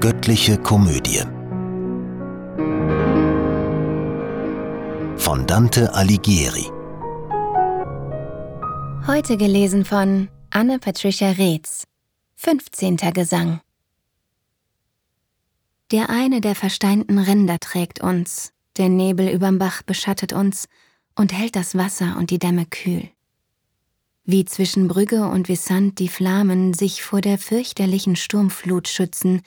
Göttliche Komödie von Dante Alighieri. Heute gelesen von Anne Patricia Reetz. 15. Gesang. Der eine der versteinten Ränder trägt uns, der Nebel überm Bach beschattet uns und hält das Wasser und die Dämme kühl. Wie zwischen Brügge und Wissant die Flammen sich vor der fürchterlichen Sturmflut schützen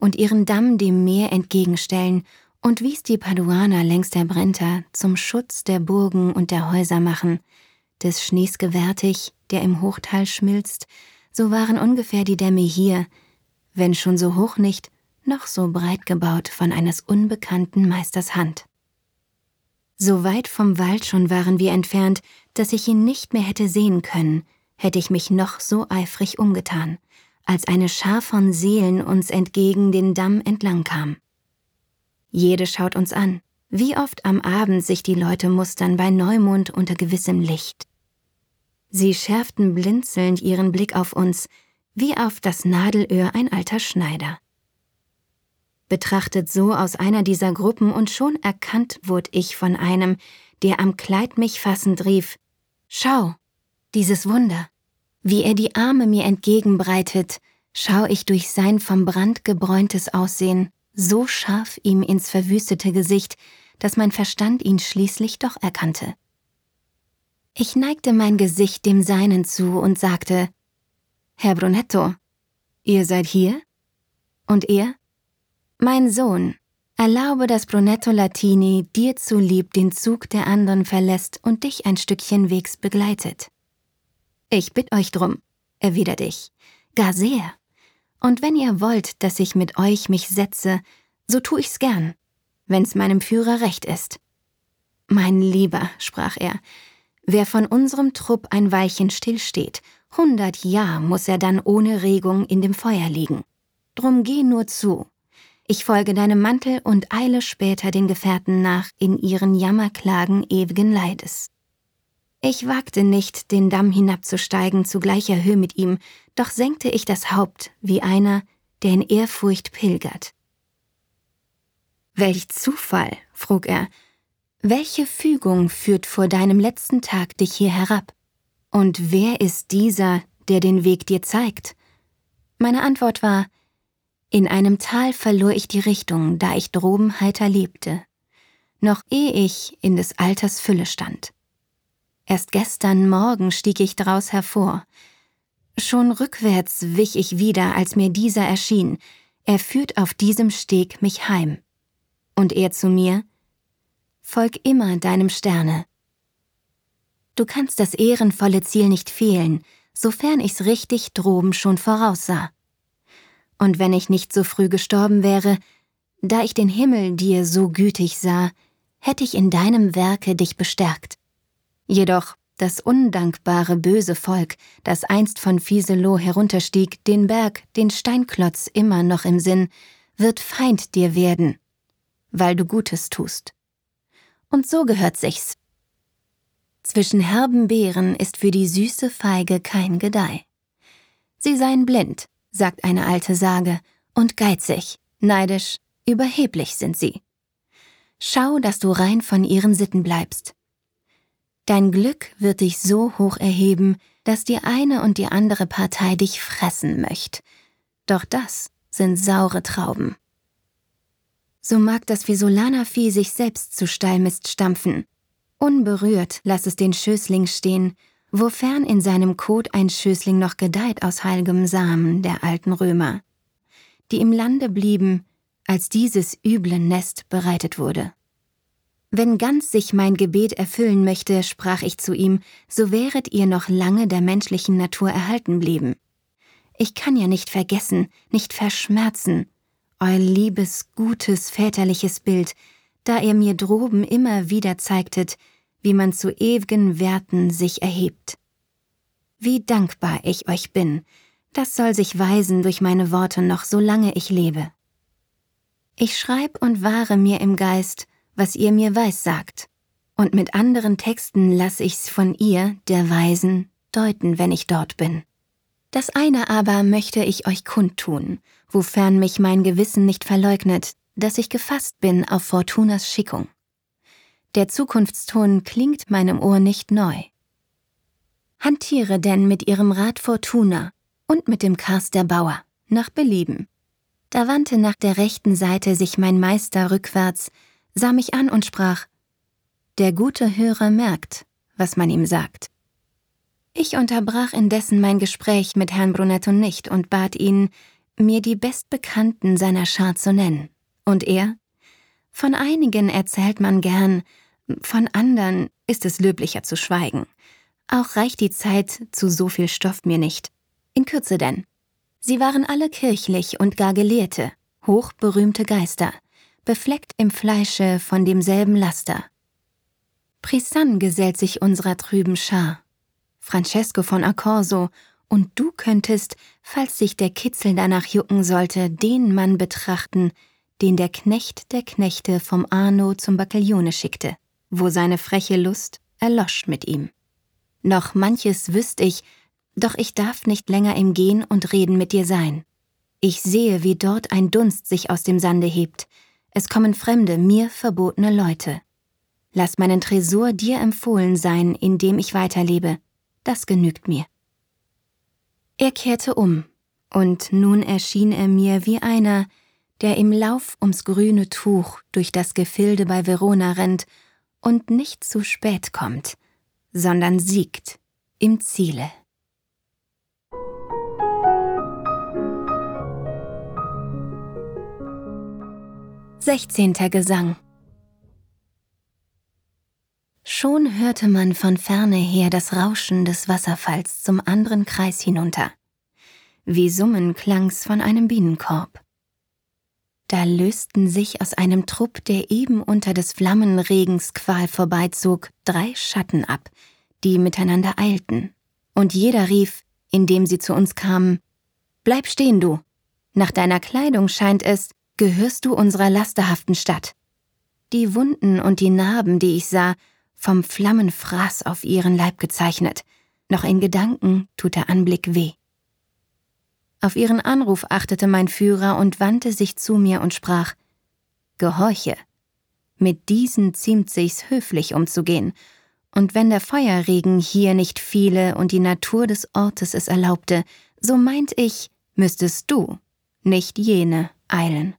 und ihren Damm dem Meer entgegenstellen und wie's die Paduaner längs der Brenta zum Schutz der Burgen und der Häuser machen, des Schnees gewärtig, der im Hochtal schmilzt, so waren ungefähr die Dämme hier, wenn schon so hoch nicht, noch so breit gebaut von eines unbekannten Meisters Hand. So weit vom Wald schon waren wir entfernt, dass ich ihn nicht mehr hätte sehen können, hätte ich mich noch so eifrig umgetan, als eine Schar von Seelen uns entgegen den Damm entlang kam. Jede schaut uns an, wie oft am Abend sich die Leute mustern bei Neumond unter gewissem Licht. Sie schärften blinzelnd ihren Blick auf uns, wie auf das Nadelöhr ein alter Schneider betrachtet so aus einer dieser Gruppen und schon erkannt wurde ich von einem, der am Kleid mich fassend rief, Schau, dieses Wunder. Wie er die Arme mir entgegenbreitet, schau ich durch sein vom Brand gebräuntes Aussehen so scharf ihm ins verwüstete Gesicht, dass mein Verstand ihn schließlich doch erkannte. Ich neigte mein Gesicht dem seinen zu und sagte, Herr Brunetto, ihr seid hier? Und er? Mein Sohn, erlaube, dass Brunetto Latini dir zulieb den Zug der anderen verlässt und dich ein Stückchen Wegs begleitet. Ich bitt euch drum, erwidert ich, gar sehr. Und wenn ihr wollt, dass ich mit euch mich setze, so tu ich's gern, wenn's meinem Führer recht ist. Mein Lieber, sprach er, wer von unserem Trupp ein Weilchen stillsteht, hundert Jahr muss er dann ohne Regung in dem Feuer liegen. Drum geh nur zu, ich folge deinem Mantel und eile später den Gefährten nach in ihren Jammerklagen ewigen Leides. Ich wagte nicht, den Damm hinabzusteigen zu gleicher Höhe mit ihm, doch senkte ich das Haupt wie einer, der in Ehrfurcht pilgert. Welch Zufall, frug er, welche Fügung führt vor deinem letzten Tag dich hier herab? Und wer ist dieser, der den Weg dir zeigt? Meine Antwort war, in einem Tal verlor ich die Richtung, da ich droben heiter lebte, noch ehe ich in des Alters Fülle stand. Erst gestern Morgen stieg ich draus hervor. Schon rückwärts wich ich wieder, als mir dieser erschien. Er führt auf diesem Steg mich heim. Und er zu mir, Folg immer deinem Sterne. Du kannst das ehrenvolle Ziel nicht fehlen, sofern ich's richtig droben schon voraussah. Und wenn ich nicht so früh gestorben wäre, da ich den Himmel dir so gütig sah, hätte ich in deinem Werke dich bestärkt. Jedoch das undankbare böse Volk, das einst von Fieselow herunterstieg, den Berg, den Steinklotz immer noch im Sinn, wird Feind dir werden, weil du Gutes tust. Und so gehört sich's. Zwischen herben Beeren ist für die süße Feige kein Gedeih. Sie seien blind, sagt eine alte Sage, und geizig, neidisch, überheblich sind sie. Schau, dass du rein von ihren Sitten bleibst. Dein Glück wird dich so hoch erheben, dass die eine und die andere Partei dich fressen möcht. Doch das sind saure Trauben. So mag das Vieh sich selbst zu Stallmist stampfen. Unberührt lass es den Schößling stehen wofern in seinem Kot ein Schößling noch gedeiht aus heilgem Samen der alten Römer, die im Lande blieben, als dieses üble Nest bereitet wurde. Wenn ganz sich mein Gebet erfüllen möchte, sprach ich zu ihm, so wäret ihr noch lange der menschlichen Natur erhalten blieben. Ich kann ja nicht vergessen, nicht verschmerzen, euer liebes, gutes, väterliches Bild, da ihr mir droben immer wieder zeigtet, wie man zu ewigen Werten sich erhebt. Wie dankbar ich euch bin, das soll sich weisen durch meine Worte noch solange ich lebe. Ich schreib und wahre mir im Geist, was ihr mir weiß sagt, und mit anderen Texten lass ich's von ihr, der Weisen, deuten, wenn ich dort bin. Das eine aber möchte ich euch kundtun, wofern mich mein Gewissen nicht verleugnet, dass ich gefasst bin auf Fortunas Schickung. Der Zukunftston klingt meinem Ohr nicht neu. Hantiere denn mit ihrem Rat Fortuna und mit dem Kars der Bauer, nach Belieben. Da wandte nach der rechten Seite sich mein Meister rückwärts, sah mich an und sprach, Der gute Hörer merkt, was man ihm sagt. Ich unterbrach indessen mein Gespräch mit Herrn Brunetto nicht und bat ihn, mir die Bestbekannten seiner Schar zu nennen. Und er? Von einigen erzählt man gern, von andern ist es löblicher zu schweigen. Auch reicht die Zeit zu so viel Stoff mir nicht. In Kürze denn. Sie waren alle kirchlich und gar Gelehrte, hochberühmte Geister, befleckt im Fleische von demselben Laster. Prisan gesellt sich unserer trüben Schar. Francesco von Accorso, und du könntest, falls sich der Kitzel danach jucken sollte, den Mann betrachten, den der Knecht der Knechte vom Arno zum Baccaglione schickte, wo seine freche Lust erlosch mit ihm. Noch manches wüsst ich, doch ich darf nicht länger im Gehen und Reden mit dir sein. Ich sehe, wie dort ein Dunst sich aus dem Sande hebt. Es kommen fremde, mir verbotene Leute. Lass meinen Tresor dir empfohlen sein, indem ich weiterlebe. Das genügt mir. Er kehrte um, und nun erschien er mir wie einer, der im Lauf ums grüne Tuch durch das Gefilde bei Verona rennt und nicht zu spät kommt, sondern siegt im Ziele. Sechzehnter Gesang Schon hörte man von ferne her das Rauschen des Wasserfalls zum anderen Kreis hinunter. Wie Summen klang's von einem Bienenkorb. Da lösten sich aus einem Trupp, der eben unter des Flammenregens Qual vorbeizog, drei Schatten ab, die miteinander eilten. Und jeder rief, indem sie zu uns kamen, Bleib stehen, du! Nach deiner Kleidung scheint es, gehörst du unserer lasterhaften Stadt. Die Wunden und die Narben, die ich sah, vom Flammenfraß auf ihren Leib gezeichnet, noch in Gedanken tut der Anblick weh. Auf ihren Anruf achtete mein Führer und wandte sich zu mir und sprach Gehorche. Mit diesen ziemt sich's höflich umzugehen, und wenn der Feuerregen hier nicht fiele und die Natur des Ortes es erlaubte, so meint ich, müsstest du, nicht jene, eilen.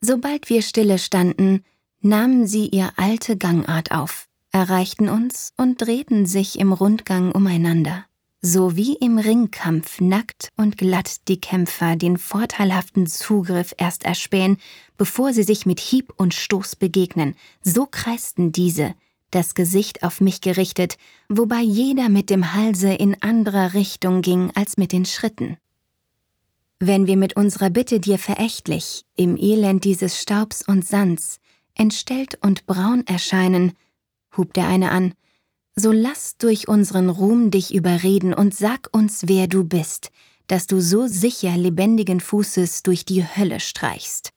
Sobald wir stille standen, nahmen sie ihr alte Gangart auf, erreichten uns und drehten sich im Rundgang umeinander so wie im Ringkampf nackt und glatt die Kämpfer den vorteilhaften Zugriff erst erspähen, bevor sie sich mit Hieb und Stoß begegnen, so kreisten diese, das Gesicht auf mich gerichtet, wobei jeder mit dem Halse in anderer Richtung ging als mit den Schritten. Wenn wir mit unserer Bitte dir verächtlich, im Elend dieses Staubs und Sands, entstellt und braun erscheinen, hub der eine an, so lass durch unseren Ruhm dich überreden und sag uns, wer du bist, dass du so sicher lebendigen Fußes durch die Hölle streichst.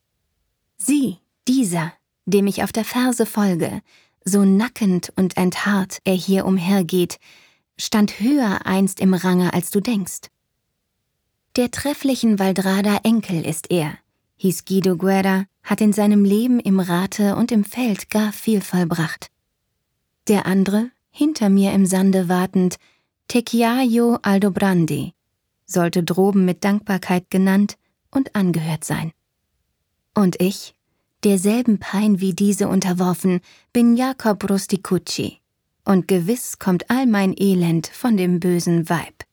Sieh, dieser, dem ich auf der Ferse folge, so nackend und enthaart er hier umhergeht, stand höher einst im Range, als du denkst. Der trefflichen Valdrada Enkel ist er, hieß Guido Guerra, hat in seinem Leben im Rate und im Feld gar viel vollbracht. Der andere, hinter mir im Sande wartend, Techiaio Aldobrandi, sollte droben mit Dankbarkeit genannt und angehört sein. Und ich, derselben Pein wie diese unterworfen, bin Jakob Rusticucci, und gewiss kommt all mein Elend von dem bösen Weib.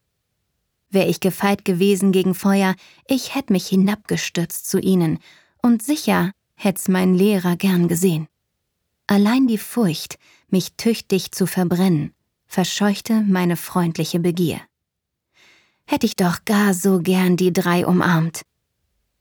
Wär ich gefeit gewesen gegen Feuer, ich hätt mich hinabgestürzt zu ihnen, und sicher hätt's mein Lehrer gern gesehen. Allein die Furcht, mich tüchtig zu verbrennen, verscheuchte meine freundliche Begier. Hätt ich doch gar so gern die drei umarmt.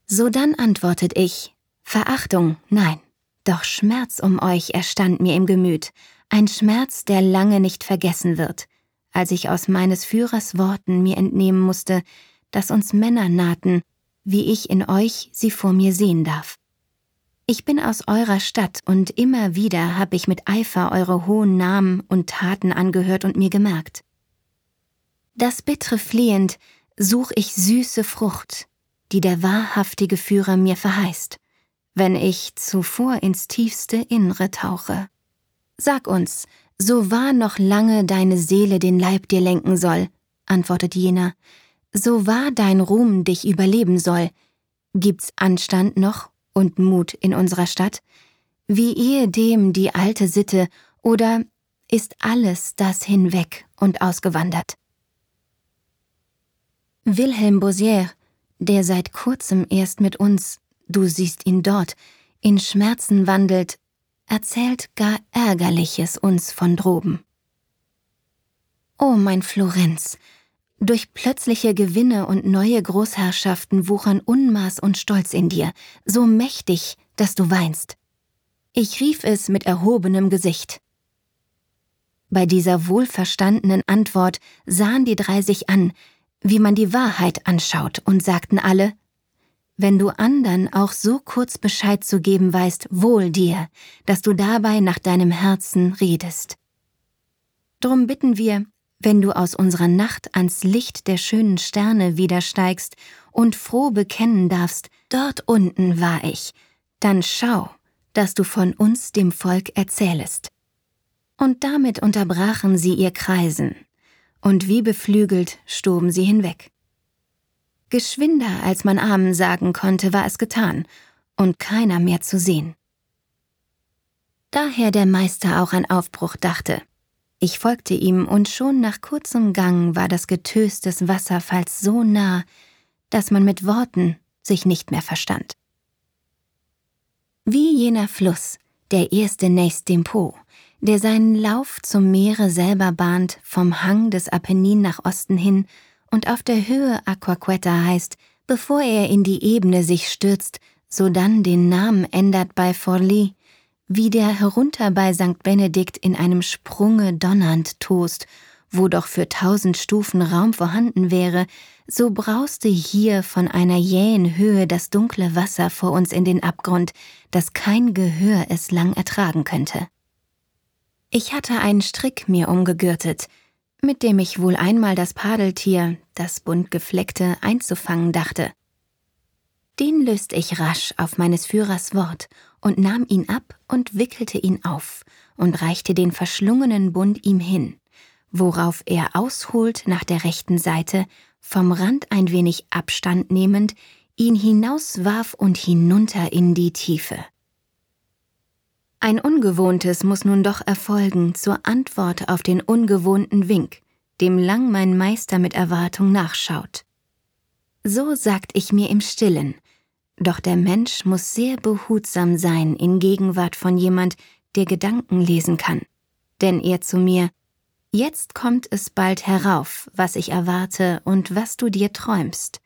Sodann antwortet ich, Verachtung, nein, doch Schmerz um euch erstand mir im Gemüt, ein Schmerz, der lange nicht vergessen wird, als ich aus meines Führers Worten mir entnehmen musste, dass uns Männer nahten, wie ich in euch sie vor mir sehen darf. Ich bin aus eurer Stadt und immer wieder habe ich mit Eifer eure hohen Namen und Taten angehört und mir gemerkt. Das bittre flehend, such ich süße Frucht, die der wahrhaftige Führer mir verheißt, wenn ich zuvor ins tiefste Innere tauche. Sag uns, so wahr noch lange deine Seele den Leib dir lenken soll, antwortet jener, so wahr dein Ruhm dich überleben soll, gibt's Anstand noch und Mut in unserer Stadt, wie ehedem die alte Sitte, oder ist alles das hinweg und ausgewandert? Wilhelm Bosier, der seit kurzem erst mit uns, du siehst ihn dort, in Schmerzen wandelt, erzählt gar Ärgerliches uns von droben. O mein Florenz, durch plötzliche Gewinne und neue Großherrschaften wuchern Unmaß und Stolz in dir, so mächtig, dass du weinst. Ich rief es mit erhobenem Gesicht. Bei dieser wohlverstandenen Antwort sahen die drei sich an, wie man die Wahrheit anschaut, und sagten alle, wenn du andern auch so kurz Bescheid zu geben weißt, wohl dir, dass du dabei nach deinem Herzen redest. Drum bitten wir, wenn du aus unserer Nacht ans Licht der schönen Sterne wiedersteigst und froh bekennen darfst, dort unten war ich, dann schau, dass du von uns dem Volk erzählest. Und damit unterbrachen sie ihr Kreisen, und wie beflügelt stoben sie hinweg. Geschwinder, als man Amen sagen konnte, war es getan, und keiner mehr zu sehen. Daher der Meister auch an Aufbruch dachte. Ich folgte ihm, und schon nach kurzem Gang war das Getös des Wasserfalls so nah, dass man mit Worten sich nicht mehr verstand. Wie jener Fluss, der erste nächst dem Po, der seinen Lauf zum Meere selber bahnt, vom Hang des Apennin nach Osten hin und auf der Höhe Aquaqueta heißt, bevor er in die Ebene sich stürzt, sodann den Namen ändert bei Forli, wie der herunter bei St. Benedikt in einem Sprunge donnernd tost, wo doch für tausend Stufen Raum vorhanden wäre, so brauste hier von einer jähen Höhe das dunkle Wasser vor uns in den Abgrund, dass kein Gehör es lang ertragen könnte. Ich hatte einen Strick mir umgegürtet, mit dem ich wohl einmal das Padeltier, das bunt gefleckte, einzufangen dachte. Den löst ich rasch auf meines Führers Wort und nahm ihn ab und wickelte ihn auf und reichte den verschlungenen Bund ihm hin, worauf er ausholt nach der rechten Seite, vom Rand ein wenig Abstand nehmend, ihn hinauswarf und hinunter in die Tiefe. Ein Ungewohntes muss nun doch erfolgen zur Antwort auf den ungewohnten Wink, dem lang mein Meister mit Erwartung nachschaut. So sagt ich mir im stillen, doch der Mensch muss sehr behutsam sein in Gegenwart von jemand, der Gedanken lesen kann. Denn er zu mir, jetzt kommt es bald herauf, was ich erwarte und was du dir träumst.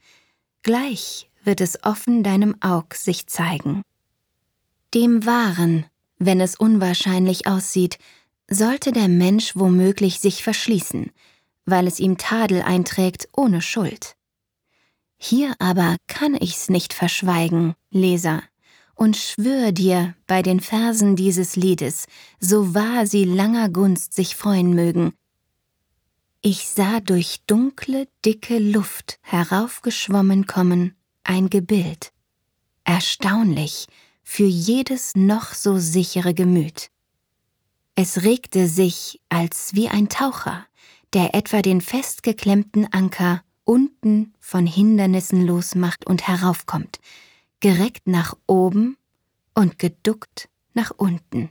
Gleich wird es offen deinem Aug sich zeigen. Dem Wahren, wenn es unwahrscheinlich aussieht, sollte der Mensch womöglich sich verschließen, weil es ihm Tadel einträgt ohne Schuld. Hier aber kann ich's nicht verschweigen, Leser, und schwör dir bei den Versen dieses Liedes, so wahr sie langer Gunst sich freuen mögen. Ich sah durch dunkle, dicke Luft heraufgeschwommen kommen ein Gebild. Erstaunlich, für jedes noch so sichere Gemüt. Es regte sich als wie ein Taucher, der etwa den festgeklemmten Anker unten von Hindernissen losmacht und heraufkommt, gereckt nach oben und geduckt nach unten.